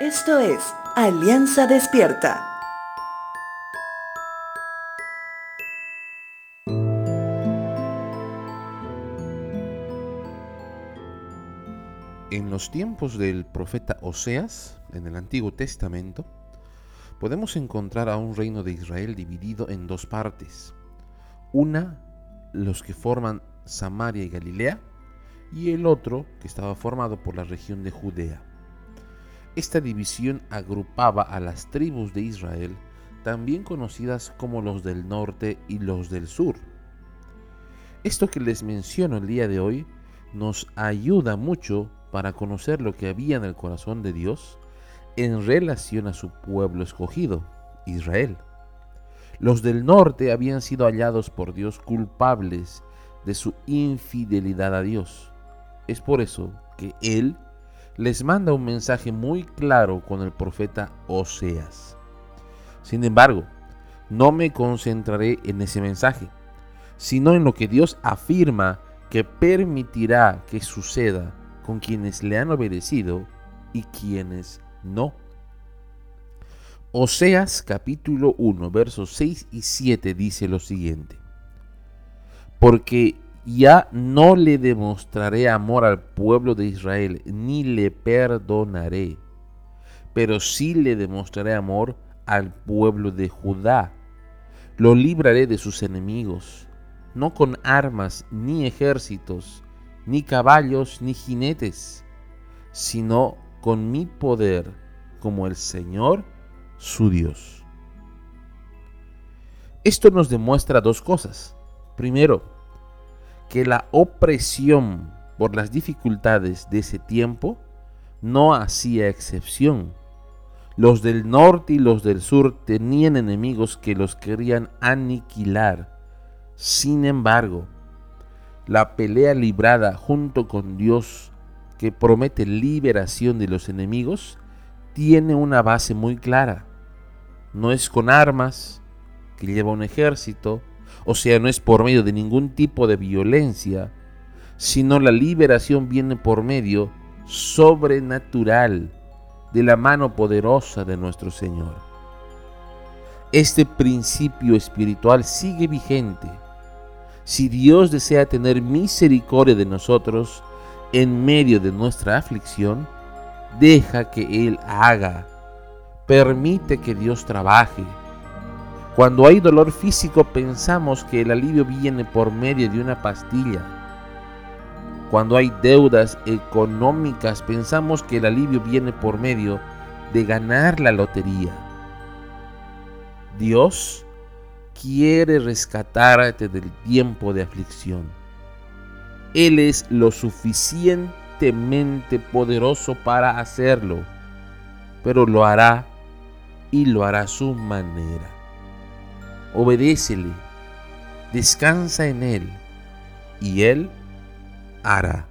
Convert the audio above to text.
Esto es Alianza Despierta. En los tiempos del profeta Oseas, en el Antiguo Testamento, podemos encontrar a un reino de Israel dividido en dos partes. Una, los que forman Samaria y Galilea, y el otro, que estaba formado por la región de Judea. Esta división agrupaba a las tribus de Israel, también conocidas como los del norte y los del sur. Esto que les menciono el día de hoy nos ayuda mucho para conocer lo que había en el corazón de Dios en relación a su pueblo escogido, Israel. Los del norte habían sido hallados por Dios culpables de su infidelidad a Dios. Es por eso que Él les manda un mensaje muy claro con el profeta Oseas. Sin embargo, no me concentraré en ese mensaje, sino en lo que Dios afirma que permitirá que suceda con quienes le han obedecido y quienes no. Oseas capítulo 1, versos 6 y 7 dice lo siguiente. Porque ya no le demostraré amor al pueblo de Israel, ni le perdonaré, pero sí le demostraré amor al pueblo de Judá. Lo libraré de sus enemigos, no con armas, ni ejércitos, ni caballos, ni jinetes, sino con mi poder, como el Señor su Dios. Esto nos demuestra dos cosas. Primero, que la opresión por las dificultades de ese tiempo no hacía excepción. Los del norte y los del sur tenían enemigos que los querían aniquilar. Sin embargo, la pelea librada junto con Dios, que promete liberación de los enemigos, tiene una base muy clara. No es con armas, que lleva un ejército, o sea, no es por medio de ningún tipo de violencia, sino la liberación viene por medio sobrenatural de la mano poderosa de nuestro Señor. Este principio espiritual sigue vigente. Si Dios desea tener misericordia de nosotros en medio de nuestra aflicción, deja que Él haga. Permite que Dios trabaje cuando hay dolor físico pensamos que el alivio viene por medio de una pastilla. Cuando hay deudas económicas pensamos que el alivio viene por medio de ganar la lotería. Dios quiere rescatarte del tiempo de aflicción. Él es lo suficientemente poderoso para hacerlo, pero lo hará y lo hará a su manera obedécele, descansa en Él y Él hará.